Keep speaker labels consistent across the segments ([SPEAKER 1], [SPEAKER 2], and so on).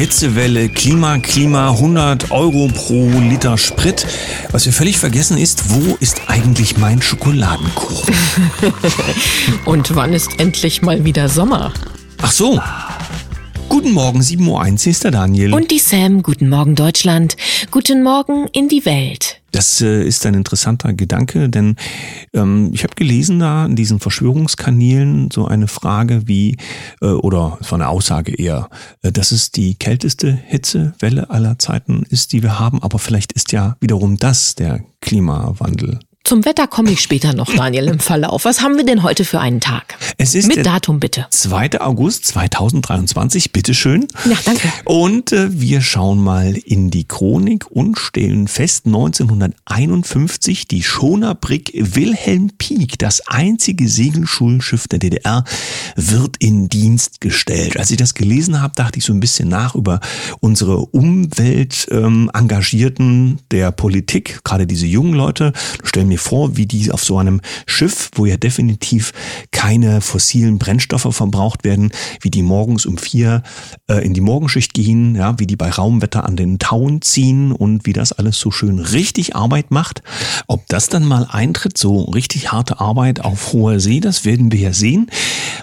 [SPEAKER 1] Hitzewelle, Klima, Klima, 100 Euro pro Liter Sprit. Was wir völlig vergessen ist, wo ist eigentlich mein Schokoladenkuchen?
[SPEAKER 2] Und wann ist endlich mal wieder Sommer?
[SPEAKER 1] Ach so. Guten Morgen, 7.01 Uhr, ist der Daniel.
[SPEAKER 2] Und die Sam, guten Morgen Deutschland, guten Morgen in die Welt.
[SPEAKER 1] Das äh, ist ein interessanter Gedanke, denn ähm, ich habe gelesen da in diesen Verschwörungskanälen so eine Frage wie, äh, oder es war eine Aussage eher, äh, dass es die kälteste Hitzewelle aller Zeiten ist, die wir haben, aber vielleicht ist ja wiederum das der Klimawandel.
[SPEAKER 2] Zum Wetter komme ich später noch, Daniel, im Verlauf. Was haben wir denn heute für einen Tag?
[SPEAKER 1] Es ist
[SPEAKER 2] Mit Datum bitte.
[SPEAKER 1] 2. August 2023, bitteschön.
[SPEAKER 2] Ja, danke.
[SPEAKER 1] Und äh, wir schauen mal in die Chronik und stellen fest, 1951 die Schonerbrick Wilhelm Pieck, das einzige Segelschulschiff der DDR, wird in Dienst gestellt. Als ich das gelesen habe, dachte ich so ein bisschen nach über unsere Umweltengagierten ähm, der Politik, gerade diese jungen Leute. Stellen mir vor, wie die auf so einem Schiff, wo ja definitiv keine fossilen Brennstoffe verbraucht werden, wie die morgens um vier äh, in die Morgenschicht gehen, ja, wie die bei Raumwetter an den Tauen ziehen und wie das alles so schön richtig Arbeit macht. Ob das dann mal eintritt, so richtig harte Arbeit auf hoher See, das werden wir ja sehen.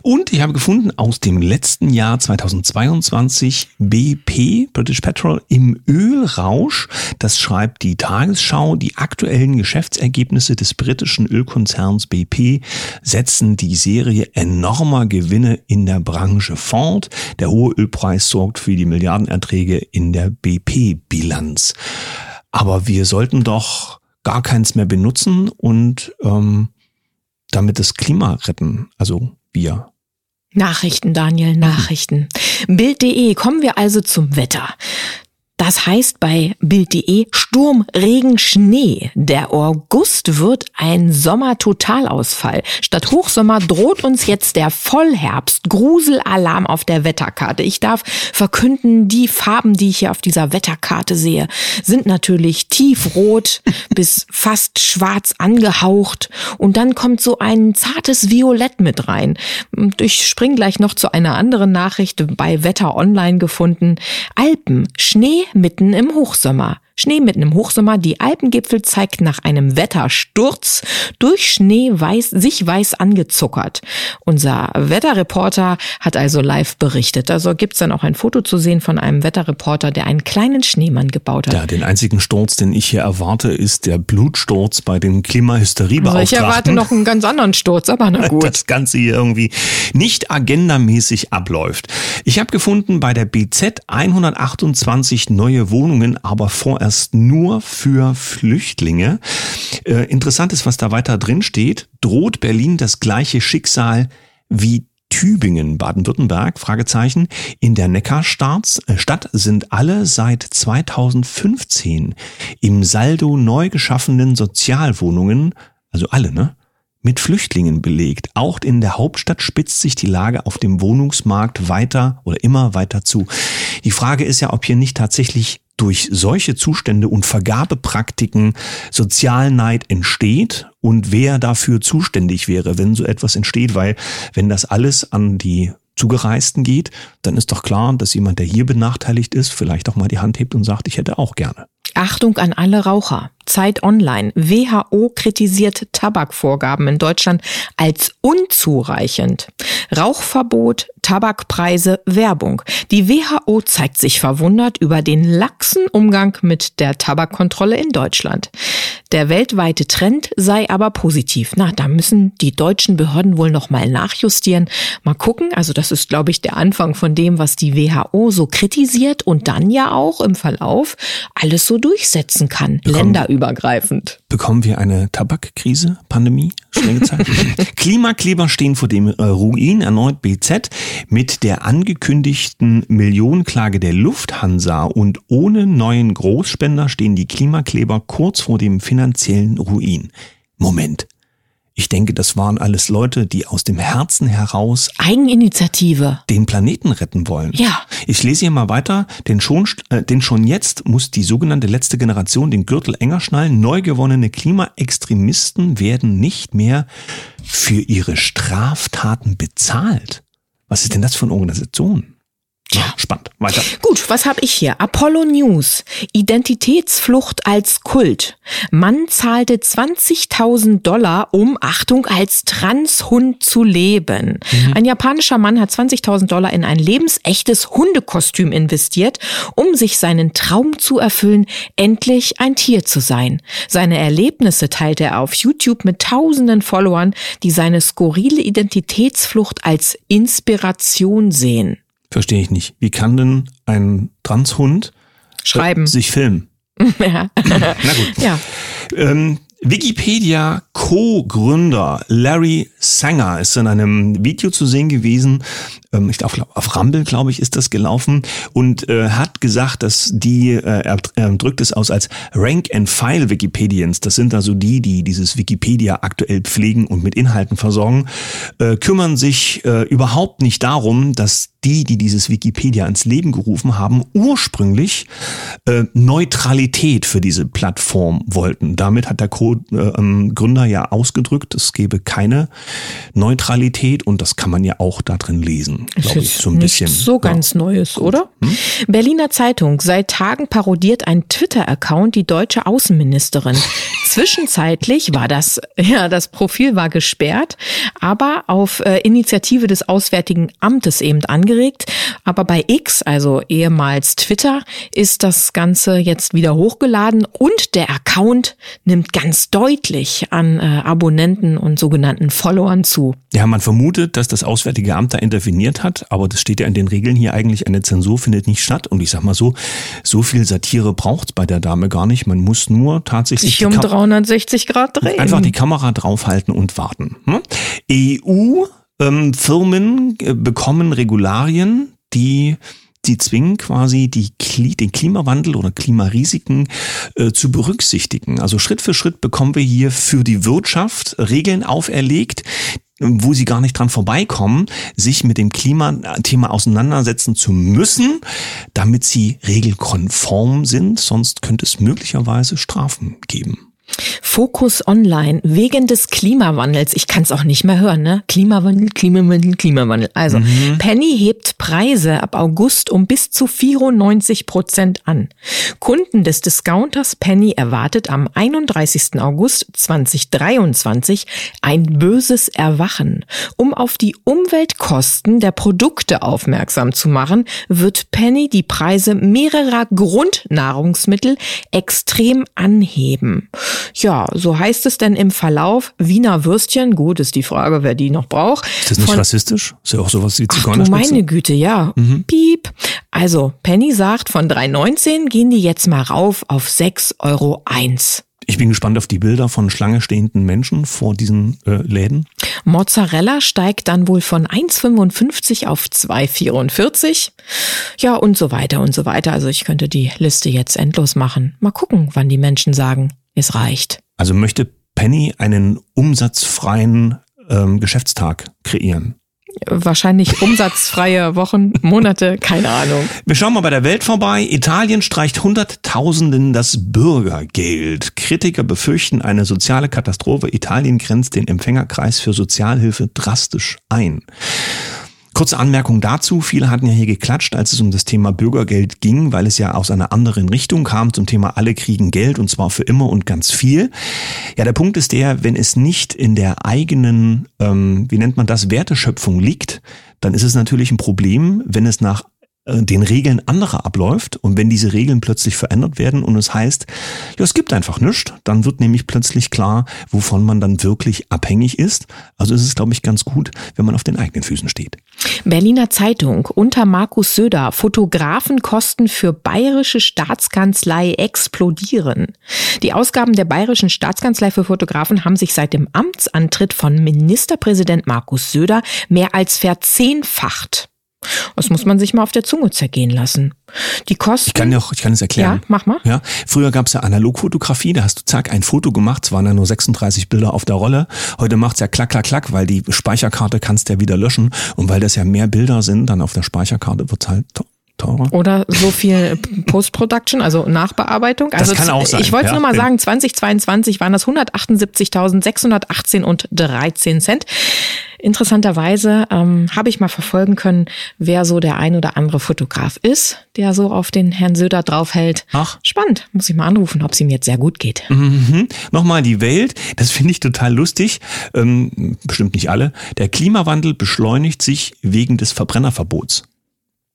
[SPEAKER 1] Und ich habe gefunden aus dem letzten Jahr 2022 BP, British Petrol, im Ölrausch. Das schreibt die Tagesschau. Die aktuellen Geschäftsergebnisse des britischen Ölkonzerns BP setzen die Serie enormer Gewinne in der Branche fort. Der hohe Ölpreis sorgt für die Milliardenerträge in der BP-Bilanz. Aber wir sollten doch gar keins mehr benutzen und ähm, damit das Klima retten. Also wir.
[SPEAKER 2] Nachrichten, Daniel, Nachrichten. Bild.de, kommen wir also zum Wetter. Das heißt bei Bild.de Sturm, Regen, Schnee. Der August wird ein Sommer-Totalausfall. Statt Hochsommer droht uns jetzt der Vollherbst. Gruselalarm auf der Wetterkarte. Ich darf verkünden, die Farben, die ich hier auf dieser Wetterkarte sehe, sind natürlich tiefrot bis fast schwarz angehaucht. Und dann kommt so ein zartes Violett mit rein. Und ich spring gleich noch zu einer anderen Nachricht bei Wetter Online gefunden. Alpen, Schnee, mitten im Hochsommer. Schnee mitten im Hochsommer. Die Alpengipfel zeigt nach einem Wettersturz durch Schnee weiß, sich weiß angezuckert. Unser Wetterreporter hat also live berichtet. Also gibt's dann auch ein Foto zu sehen von einem Wetterreporter, der einen kleinen Schneemann gebaut hat.
[SPEAKER 1] Ja, den einzigen Sturz, den ich hier erwarte, ist der Blutsturz bei den Klimahysteriebeauftragten.
[SPEAKER 2] Also ich erwarte noch einen ganz anderen Sturz, aber na gut.
[SPEAKER 1] Das Ganze hier irgendwie nicht agendamäßig abläuft. Ich habe gefunden bei der BZ 128 neue Wohnungen, aber vorerst nur für Flüchtlinge. Äh, interessant ist, was da weiter drin steht. Droht Berlin das gleiche Schicksal wie Tübingen, Baden-Württemberg, Fragezeichen. In der Neckarstadt Stadt sind alle seit 2015 im Saldo neu geschaffenen Sozialwohnungen, also alle, ne? mit Flüchtlingen belegt. Auch in der Hauptstadt spitzt sich die Lage auf dem Wohnungsmarkt weiter oder immer weiter zu. Die Frage ist ja, ob hier nicht tatsächlich durch solche Zustände und Vergabepraktiken Sozialneid entsteht und wer dafür zuständig wäre, wenn so etwas entsteht, weil wenn das alles an die Zugereisten geht, dann ist doch klar, dass jemand, der hier benachteiligt ist, vielleicht auch mal die Hand hebt und sagt, ich hätte auch gerne.
[SPEAKER 2] Achtung an alle Raucher. Zeit Online. WHO kritisiert Tabakvorgaben in Deutschland als unzureichend. Rauchverbot, Tabakpreise, Werbung. Die WHO zeigt sich verwundert über den laxen Umgang mit der Tabakkontrolle in Deutschland. Der weltweite Trend sei aber positiv. Na, da müssen die deutschen Behörden wohl noch mal nachjustieren. Mal gucken. Also das ist, glaube ich, der Anfang von dem, was die WHO so kritisiert und dann ja auch im Verlauf alles so durchsetzen kann.
[SPEAKER 1] Bekommen,
[SPEAKER 2] länderübergreifend.
[SPEAKER 1] Bekommen wir eine Tabakkrise, Pandemie, schnell gezeigt? Klimakleber stehen vor dem äh, Ruin, erneut BZ, mit der angekündigten Millionenklage der Lufthansa und ohne neuen Großspender stehen die Klimakleber kurz vor dem finanziellen Ruin. Moment. Ich denke, das waren alles Leute, die aus dem Herzen heraus
[SPEAKER 2] Eigeninitiative
[SPEAKER 1] den Planeten retten wollen.
[SPEAKER 2] Ja.
[SPEAKER 1] Ich lese hier mal weiter. Denn schon, äh, denn schon jetzt muss die sogenannte letzte Generation den Gürtel enger schnallen. Neu gewonnene Klimaextremisten werden nicht mehr für ihre Straftaten bezahlt. Was ist denn das für eine Organisation? Ja, spannend. Weiter.
[SPEAKER 2] Gut, was habe ich hier? Apollo News. Identitätsflucht als Kult. Mann zahlte 20.000 Dollar, um, Achtung, als Transhund zu leben. Mhm. Ein japanischer Mann hat 20.000 Dollar in ein lebensechtes Hundekostüm investiert, um sich seinen Traum zu erfüllen, endlich ein Tier zu sein. Seine Erlebnisse teilte er auf YouTube mit tausenden Followern, die seine skurrile Identitätsflucht als Inspiration sehen.
[SPEAKER 1] Verstehe ich nicht. Wie kann denn ein Transhund
[SPEAKER 2] schreiben äh,
[SPEAKER 1] sich filmen?
[SPEAKER 2] ja.
[SPEAKER 1] Na gut.
[SPEAKER 2] Ja.
[SPEAKER 1] Ähm, Wikipedia Co-Gründer Larry Sanger ist in einem Video zu sehen gewesen, ähm, ich glaube auf Rumble, glaube ich, ist das gelaufen und äh, hat gesagt, dass die, äh, er, er drückt es aus als Rank and File Wikipedians, das sind also die, die dieses Wikipedia aktuell pflegen und mit Inhalten versorgen, äh, kümmern sich äh, überhaupt nicht darum, dass die, die dieses Wikipedia ins Leben gerufen haben, ursprünglich äh, Neutralität für diese Plattform wollten. Damit hat der Co äh, ähm, Gründer ja ausgedrückt, es gebe keine Neutralität und das kann man ja auch da drin lesen, glaube ich, so ein bisschen.
[SPEAKER 2] so ganz ja. Neues, oder? Hm? Berliner Zeitung. Seit Tagen parodiert ein Twitter-Account die deutsche Außenministerin. Zwischenzeitlich war das, ja, das Profil war gesperrt, aber auf äh, Initiative des Auswärtigen Amtes eben angeregt. Aber bei X, also ehemals Twitter, ist das Ganze jetzt wieder hochgeladen und der Account nimmt ganz deutlich an äh, Abonnenten und sogenannten Followern zu.
[SPEAKER 1] Ja, man vermutet, dass das Auswärtige Amt da interveniert hat, aber das steht ja in den Regeln hier eigentlich, eine Zensur findet nicht statt. Und ich sag mal so, so viel Satire braucht's bei der Dame gar nicht. Man muss nur tatsächlich
[SPEAKER 2] sich um 360 Grad drehen.
[SPEAKER 1] Einfach die Kamera draufhalten und warten. Hm? EU-Firmen ähm, äh, bekommen Regularien, die die zwingen quasi die, den Klimawandel oder Klimarisiken äh, zu berücksichtigen. Also Schritt für Schritt bekommen wir hier für die Wirtschaft Regeln auferlegt, wo sie gar nicht dran vorbeikommen, sich mit dem Klimathema auseinandersetzen zu müssen, damit sie regelkonform sind. Sonst könnte es möglicherweise Strafen geben.
[SPEAKER 2] Fokus Online wegen des Klimawandels. Ich kann es auch nicht mehr hören, ne? Klimawandel, Klimawandel, Klimawandel. Also mhm. Penny hebt Preise ab August um bis zu 94 Prozent an. Kunden des Discounters Penny erwartet am 31. August 2023 ein böses Erwachen. Um auf die Umweltkosten der Produkte aufmerksam zu machen, wird Penny die Preise mehrerer Grundnahrungsmittel extrem anheben. Ja, so heißt es denn im Verlauf Wiener Würstchen. Gut, ist die Frage, wer die noch braucht.
[SPEAKER 1] Ist das nicht von, rassistisch? Ist ja auch sowas wie
[SPEAKER 2] Zigeuner. Ach, meine Güte, ja. Mhm. Piep. Also, Penny sagt, von 3,19 gehen die jetzt mal rauf auf 6,01 Euro.
[SPEAKER 1] Ich bin gespannt auf die Bilder von Schlange stehenden Menschen vor diesen äh, Läden.
[SPEAKER 2] Mozzarella steigt dann wohl von 1,55 auf 2,44. Ja, und so weiter und so weiter. Also ich könnte die Liste jetzt endlos machen. Mal gucken, wann die Menschen sagen, es reicht.
[SPEAKER 1] Also möchte Penny einen umsatzfreien ähm, Geschäftstag kreieren?
[SPEAKER 2] Wahrscheinlich umsatzfreie Wochen, Monate, keine Ahnung.
[SPEAKER 1] Wir schauen mal bei der Welt vorbei. Italien streicht Hunderttausenden das Bürgergeld. Kritiker befürchten eine soziale Katastrophe. Italien grenzt den Empfängerkreis für Sozialhilfe drastisch ein. Kurze Anmerkung dazu. Viele hatten ja hier geklatscht, als es um das Thema Bürgergeld ging, weil es ja aus einer anderen Richtung kam zum Thema alle kriegen Geld und zwar für immer und ganz viel. Ja, der Punkt ist der, wenn es nicht in der eigenen, ähm, wie nennt man das, Werteschöpfung liegt, dann ist es natürlich ein Problem, wenn es nach äh, den Regeln anderer abläuft und wenn diese Regeln plötzlich verändert werden und es heißt, ja, es gibt einfach nichts, dann wird nämlich plötzlich klar, wovon man dann wirklich abhängig ist. Also ist es, glaube ich, ganz gut, wenn man auf den eigenen Füßen steht.
[SPEAKER 2] Berliner Zeitung unter Markus Söder, Fotografenkosten für bayerische Staatskanzlei explodieren. Die Ausgaben der bayerischen Staatskanzlei für Fotografen haben sich seit dem Amtsantritt von Ministerpräsident Markus Söder mehr als verzehnfacht. Das muss man sich mal auf der Zunge zergehen lassen. Die Kosten.
[SPEAKER 1] Ich kann ja ich kann es erklären.
[SPEAKER 2] Ja, mach mal.
[SPEAKER 1] Ja, früher gab es ja Analogfotografie, da hast du zack ein Foto gemacht, es waren ja nur 36 Bilder auf der Rolle. Heute macht's ja klack, klack, klack, weil die Speicherkarte kannst du ja wieder löschen und weil das ja mehr Bilder sind, dann auf der Speicherkarte wird's halt teurer.
[SPEAKER 2] Oder so viel Post-Production, also Nachbearbeitung. Also
[SPEAKER 1] kann auch sein,
[SPEAKER 2] Ich wollte
[SPEAKER 1] ja,
[SPEAKER 2] nur mal
[SPEAKER 1] wenn-
[SPEAKER 2] sagen, 2022 waren das 178.618 und 13 Cent. Interessanterweise ähm, habe ich mal verfolgen können, wer so der ein oder andere Fotograf ist, der so auf den Herrn Söder draufhält.
[SPEAKER 1] Ach.
[SPEAKER 2] Spannend. Muss ich mal anrufen, ob es ihm jetzt sehr gut geht.
[SPEAKER 1] Mhm. Nochmal die Welt, das finde ich total lustig, ähm, bestimmt nicht alle. Der Klimawandel beschleunigt sich wegen des Verbrennerverbots.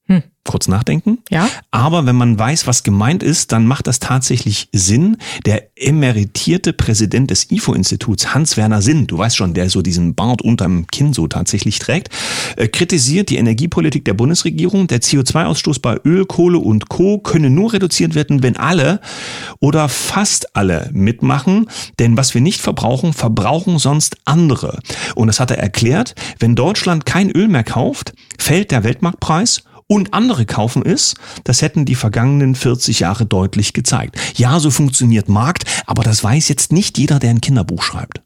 [SPEAKER 2] Hm.
[SPEAKER 1] Kurz nachdenken.
[SPEAKER 2] Ja?
[SPEAKER 1] Aber wenn man weiß, was gemeint ist, dann macht das tatsächlich Sinn. Der emeritierte Präsident des IFO-Instituts, Hans-Werner Sinn, du weißt schon, der so diesen Bart unterm Kinn so tatsächlich trägt, äh, kritisiert die Energiepolitik der Bundesregierung. Der CO2-Ausstoß bei Öl, Kohle und Co. könne nur reduziert werden, wenn alle oder fast alle mitmachen. Denn was wir nicht verbrauchen, verbrauchen sonst andere. Und das hat er erklärt. Wenn Deutschland kein Öl mehr kauft, fällt der Weltmarktpreis und andere kaufen es, das hätten die vergangenen 40 Jahre deutlich gezeigt. Ja, so funktioniert Markt, aber das weiß jetzt nicht jeder, der ein Kinderbuch schreibt.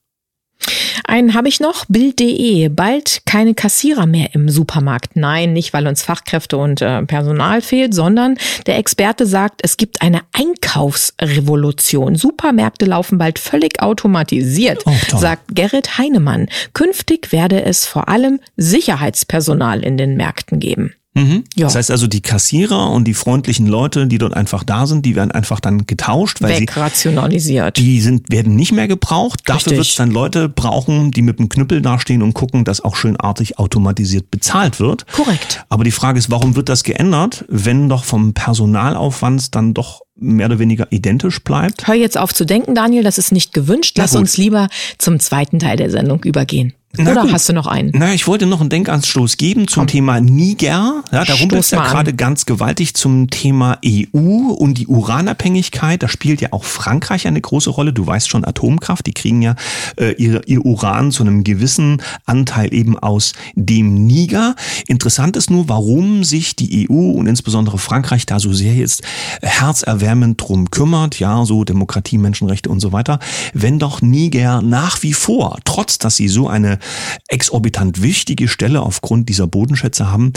[SPEAKER 2] Einen habe ich noch, Bild.de. Bald keine Kassierer mehr im Supermarkt. Nein, nicht weil uns Fachkräfte und äh, Personal fehlt, sondern der Experte sagt, es gibt eine Einkaufsrevolution. Supermärkte laufen bald völlig automatisiert,
[SPEAKER 1] Oh,
[SPEAKER 2] sagt Gerrit Heinemann. Künftig werde es vor allem Sicherheitspersonal in den Märkten geben.
[SPEAKER 1] Mhm.
[SPEAKER 2] Ja.
[SPEAKER 1] Das heißt also, die Kassierer und die freundlichen Leute, die dort einfach da sind, die werden einfach dann getauscht, weil sie
[SPEAKER 2] Wegrationalisiert.
[SPEAKER 1] die sind, werden nicht mehr gebraucht. Dafür wird es dann Leute brauchen, die mit dem Knüppel dastehen und gucken, dass auch schönartig automatisiert bezahlt wird.
[SPEAKER 2] Korrekt.
[SPEAKER 1] Aber die Frage ist, warum wird das geändert, wenn doch vom Personalaufwand dann doch mehr oder weniger identisch bleibt?
[SPEAKER 2] Hör jetzt auf zu denken, Daniel, das ist nicht gewünscht. Lass uns lieber zum zweiten Teil der Sendung übergehen.
[SPEAKER 1] Na
[SPEAKER 2] Oder
[SPEAKER 1] gut.
[SPEAKER 2] hast du noch einen?
[SPEAKER 1] Na, ich wollte noch einen Denkanstoß geben zum Thema Niger. Ja, da rumpelt es
[SPEAKER 2] Stoß
[SPEAKER 1] ja gerade ganz gewaltig zum Thema EU und die Uranabhängigkeit. Da spielt ja auch Frankreich eine große Rolle. Du weißt schon, Atomkraft, die kriegen ja äh, ihr, ihr Uran zu einem gewissen Anteil eben aus dem Niger. Interessant ist nur, warum sich die EU und insbesondere Frankreich da so sehr jetzt herzerwärmend drum kümmert. Ja, so Demokratie, Menschenrechte und so weiter. Wenn doch Niger nach wie vor, trotz dass sie so eine exorbitant wichtige Stelle aufgrund dieser Bodenschätze haben,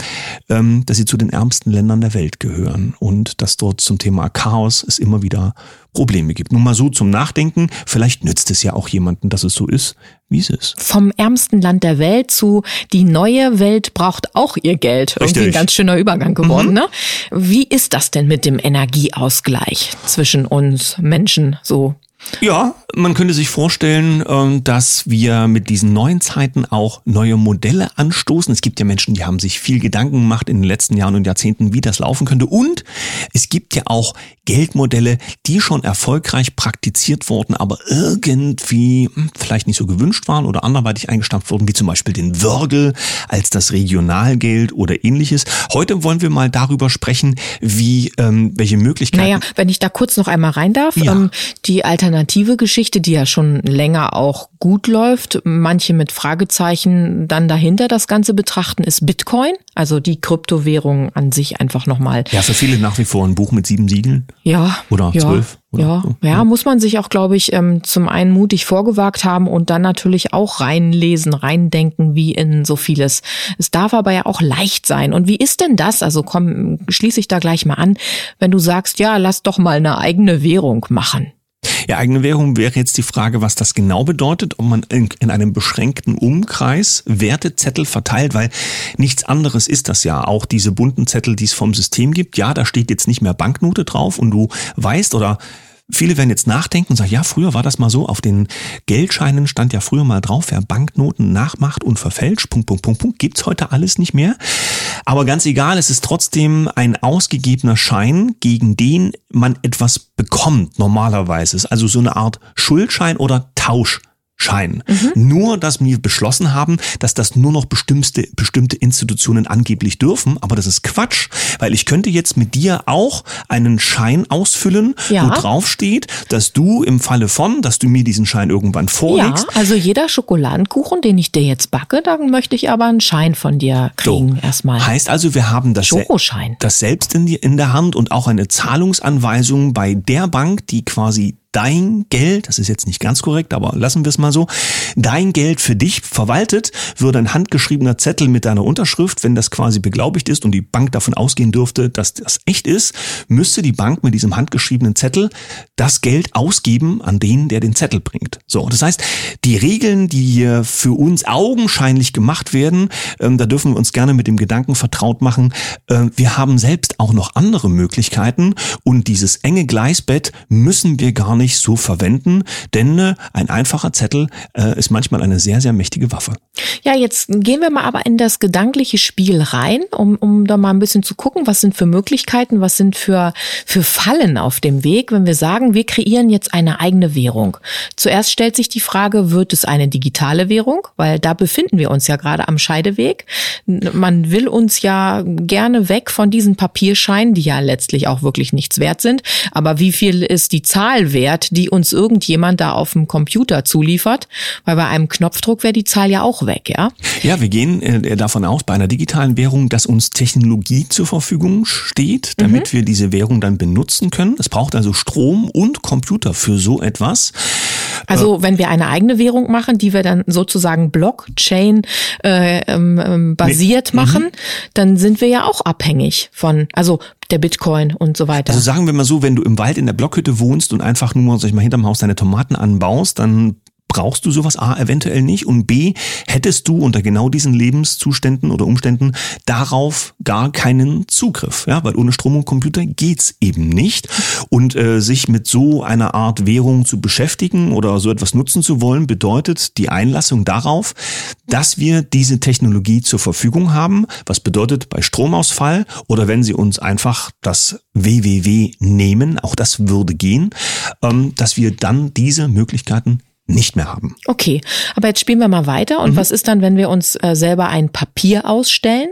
[SPEAKER 1] ähm, dass sie zu den ärmsten Ländern der Welt gehören und dass dort zum Thema Chaos es immer wieder Probleme gibt. Nur mal so zum Nachdenken. Vielleicht nützt es ja auch jemanden, dass es so ist, wie es ist.
[SPEAKER 2] Vom ärmsten Land der Welt zu die neue Welt braucht auch ihr Geld. Irgendwie
[SPEAKER 1] Richtig. Mhm.
[SPEAKER 2] ein ganz schöner Übergang geworden, ne? Wie ist das denn mit dem Energieausgleich zwischen uns Menschen so?
[SPEAKER 1] Ja, man könnte sich vorstellen, ähm, dass wir mit diesen neuen Zeiten auch neue Modelle anstoßen. Es gibt ja Menschen, die haben sich viel Gedanken gemacht in den letzten Jahren und Jahrzehnten, wie das laufen könnte. Und es gibt ja auch Geldmodelle, die schon erfolgreich praktiziert wurden, aber irgendwie hm, vielleicht nicht so gewünscht waren oder anderweitig eingestampft wurden, wie zum Beispiel den Wörgel als das Regionalgeld oder ähnliches. Heute wollen wir mal darüber sprechen, wie ähm, welche Möglichkeiten.
[SPEAKER 2] Naja, wenn ich da kurz noch einmal rein darf,
[SPEAKER 1] Ja.
[SPEAKER 2] ähm, die alternative Geschichte, die ja schon länger auch gut läuft, manche mit Fragezeichen dann dahinter das Ganze betrachten, ist Bitcoin, also die Kryptowährung an sich einfach nochmal.
[SPEAKER 1] Ja, für viele nach wie vor ein Buch mit sieben Siegeln.
[SPEAKER 2] Ja.
[SPEAKER 1] Oder
[SPEAKER 2] ja,
[SPEAKER 1] zwölf, oder
[SPEAKER 2] Ja,
[SPEAKER 1] so.
[SPEAKER 2] ja, muss man sich auch, glaube ich, ähm, zum einen mutig vorgewagt haben und dann natürlich auch reinlesen, reindenken, wie in so vieles. Es darf aber ja auch leicht sein. Und wie ist denn das? Also komm, schließe ich da gleich mal an, wenn du sagst, ja, lass doch mal eine eigene Währung machen.
[SPEAKER 1] Ja, eigene Währung wäre jetzt die Frage, was das genau bedeutet, ob man in, in einem beschränkten Umkreis Wertezettel verteilt, weil nichts anderes ist das ja. Auch diese bunten Zettel, die es vom System gibt, ja, da steht jetzt nicht mehr Banknote drauf und du weißt oder Viele werden jetzt nachdenken und sagen, ja, früher war das mal so, auf den Geldscheinen stand ja früher mal drauf, wer Banknoten nachmacht und verfälscht, Punkt, Punkt, Punkt, Punkt, gibt's heute alles nicht mehr. Aber ganz egal, es ist trotzdem ein ausgegebener Schein, gegen den man etwas bekommt normalerweise. Es ist also so eine Art Schuldschein oder Tauschschein. Nur, dass wir beschlossen haben, dass das nur noch bestimmte, bestimmte Institutionen angeblich dürfen. Aber das ist Quatsch, weil ich könnte jetzt mit dir auch einen Schein ausfüllen,
[SPEAKER 2] Ja.
[SPEAKER 1] wo drauf steht, dass du im Falle von, dass du mir diesen Schein irgendwann
[SPEAKER 2] Ja,
[SPEAKER 1] vorlegst,
[SPEAKER 2] also jeder Schokoladenkuchen, den ich dir jetzt backe, dann möchte ich aber einen Schein von dir kriegen erstmal.
[SPEAKER 1] Heißt also, wir haben das,
[SPEAKER 2] Schokoschein.
[SPEAKER 1] das selbst in, die, in der Hand und auch eine Zahlungsanweisung bei der Bank, die quasi dein Geld, das ist jetzt nicht ganz korrekt, aber lassen wir es mal so, dein Geld für dich verwaltet, würde ein handgeschriebener Zettel mit deiner Unterschrift, wenn das quasi beglaubigt ist und die Bank davon ausgehen dürfte, dass das echt ist, müsste die Bank mit diesem handgeschriebenen Zettel das Geld ausgeben an den, der den Zettel bringt. So, das heißt, die Regeln, die hier für uns augenscheinlich gemacht werden, ähm, da dürfen wir uns gerne mit dem Gedanken vertraut machen, äh, wir haben selbst auch noch andere Möglichkeiten und dieses enge Gleisbett müssen wir gar nicht so verwenden, denn äh, ein einfacher Zettel äh, ist manchmal eine sehr, sehr mächtige Waffe.
[SPEAKER 2] Ja, jetzt gehen wir mal aber in das gedankliche Spiel rein, um, um da mal ein bisschen zu gucken, was sind für Möglichkeiten, was sind für, für Fallen auf dem Weg, wenn wir sagen, wir kreieren jetzt eine eigene Währung. Zuerst stellt sich die Frage, wird es eine digitale Währung? Weil da befinden wir uns ja gerade am Scheideweg. Man will uns ja gerne weg von diesen Papierscheinen, die ja letztlich auch wirklich nichts wert sind. Aber wie viel ist die Zahl wert, die uns irgendjemand da auf dem Computer zuliefert? Weil bei einem Knopfdruck wäre die Zahl ja auch weg, ja?
[SPEAKER 1] Ja, wir gehen äh, davon aus, bei einer digitalen Währung, dass uns Technologie zur Verfügung steht, damit mhm. wir diese Währung dann benutzen können. Es braucht also Strom und Computer für so etwas.
[SPEAKER 2] Also wenn wir eine eigene Währung machen, die wir dann sozusagen Blockchain äh, ähm, ähm basiert nee. machen, mhm. dann sind wir ja auch abhängig von, also der Bitcoin und so weiter.
[SPEAKER 1] Also sagen wir mal so, wenn du im Wald in der Blockhütte wohnst und einfach nur, sag ich mal, hinterm Haus deine Tomaten anbaust, dann brauchst du sowas A eventuell nicht? Und B hättest du unter genau diesen Lebenszuständen oder Umständen darauf gar keinen Zugriff, ja, weil ohne Strom und Computer geht's eben nicht. Und äh, sich mit so einer Art Währung zu beschäftigen oder so etwas nutzen zu wollen bedeutet die Einlassung darauf, dass wir diese Technologie zur Verfügung haben, was bedeutet bei Stromausfall oder wenn sie uns einfach das WWW nehmen, auch das würde gehen, ähm, dass wir dann diese Möglichkeiten nicht mehr haben.
[SPEAKER 2] Okay, aber jetzt spielen wir mal weiter. Und mhm. was ist dann, wenn wir uns äh, selber ein Papier ausstellen?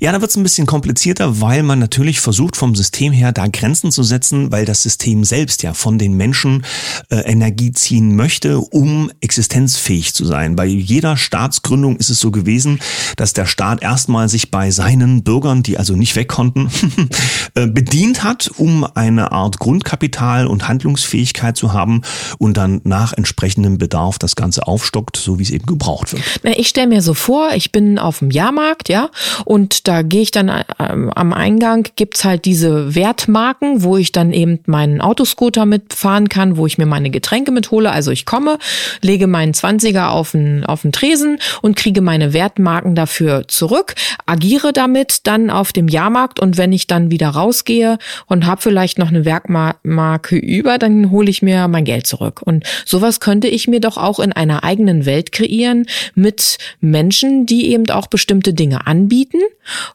[SPEAKER 1] Ja, da wird es ein bisschen komplizierter, weil man natürlich versucht vom System her da Grenzen zu setzen, weil das System selbst ja von den Menschen äh, Energie ziehen möchte, um existenzfähig zu sein. Bei jeder Staatsgründung ist es so gewesen, dass der Staat erstmal sich bei seinen Bürgern, die also nicht weg konnten, äh, bedient hat, um eine Art Grundkapital und Handlungsfähigkeit zu haben und dann nach entsprechendem Bedarf das Ganze aufstockt, so wie es eben gebraucht wird.
[SPEAKER 2] Ich stelle mir so vor, ich bin auf dem Jahrmarkt, ja, und da gehe ich dann ähm, am Eingang, gibt's halt diese Wertmarken, wo ich dann eben meinen Autoscooter mitfahren kann, wo ich mir meine Getränke mithole. Also ich komme, lege meinen Zwanziger auf den, auf den Tresen und kriege meine Wertmarken dafür zurück, agiere damit dann auf dem Jahrmarkt und wenn ich dann wieder rausgehe und habe vielleicht noch eine Werkmarke über, dann hole ich mir mein Geld zurück. Und sowas könnte ich mir doch auch in einer eigenen Welt kreieren mit Menschen, die eben auch bestimmte Dinge anbieten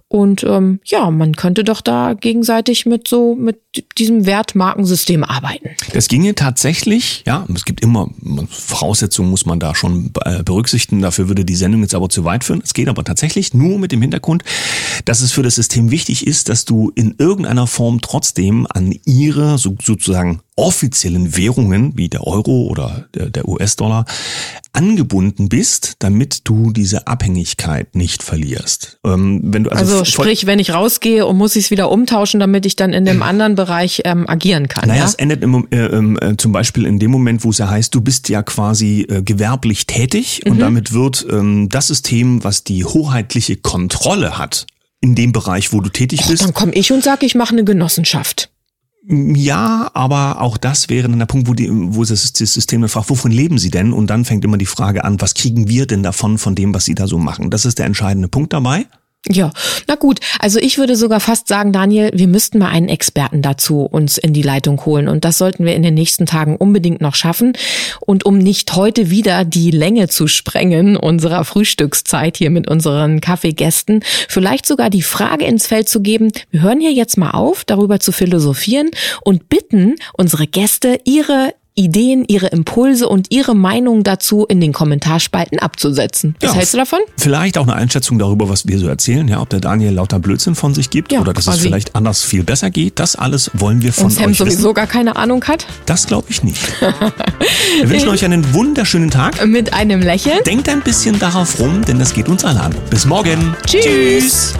[SPEAKER 2] und ähm, ja, man könnte doch da gegenseitig mit so mit diesem Wertmarkensystem arbeiten.
[SPEAKER 1] Das ginge tatsächlich, ja, es gibt immer Voraussetzungen, muss man da schon äh, berücksichtigen. Dafür würde die Sendung jetzt aber zu weit führen. Es geht aber tatsächlich nur mit dem Hintergrund, dass es für das System wichtig ist, dass du in irgendeiner Form trotzdem an ihre so, sozusagen offiziellen Währungen wie der Euro oder der US-Dollar angebunden bist, damit du diese Abhängigkeit nicht verlierst.
[SPEAKER 2] Ähm, wenn du also, also sprich, wenn ich rausgehe und muss ich es wieder umtauschen, damit ich dann in dem anderen Bereich ähm, agieren kann.
[SPEAKER 1] Naja,
[SPEAKER 2] ja?
[SPEAKER 1] es endet im, äh, äh, zum Beispiel in dem Moment, wo es ja heißt, du bist ja quasi äh, gewerblich tätig mhm. und damit wird ähm, das System, was die hoheitliche Kontrolle hat, in dem Bereich, wo du tätig Och, bist.
[SPEAKER 2] Dann komme ich und sage, ich mache eine Genossenschaft.
[SPEAKER 1] Ja, aber auch das wäre dann der Punkt, wo, die, wo das System dann fragt, wovon leben Sie denn? Und dann fängt immer die Frage an, was kriegen wir denn davon, von dem, was Sie da so machen? Das ist der entscheidende Punkt dabei.
[SPEAKER 2] Ja, na gut. Also ich würde sogar fast sagen, Daniel, wir müssten mal einen Experten dazu uns in die Leitung holen. Und das sollten wir in den nächsten Tagen unbedingt noch schaffen. Und um nicht heute wieder die Länge zu sprengen unserer Frühstückszeit hier mit unseren Kaffeegästen, vielleicht sogar die Frage ins Feld zu geben, wir hören hier jetzt mal auf, darüber zu philosophieren und bitten unsere Gäste, ihre Ideen, ihre Impulse und ihre Meinung dazu in den Kommentarspalten abzusetzen. Was ja, hältst du davon?
[SPEAKER 1] Vielleicht auch eine Einschätzung darüber, was wir so erzählen, ja, ob der Daniel lauter Blödsinn von sich gibt ja, oder dass quasi. es vielleicht anders viel besser geht. Das alles wollen wir von und Sam euch
[SPEAKER 2] sowieso wissen. gar keine Ahnung hat?
[SPEAKER 1] Das glaube ich nicht. wir wünschen euch einen wunderschönen Tag.
[SPEAKER 2] Mit einem Lächeln.
[SPEAKER 1] Denkt ein bisschen darauf rum, denn das geht uns alle an. Bis morgen.
[SPEAKER 2] Tschüss. Tschüss.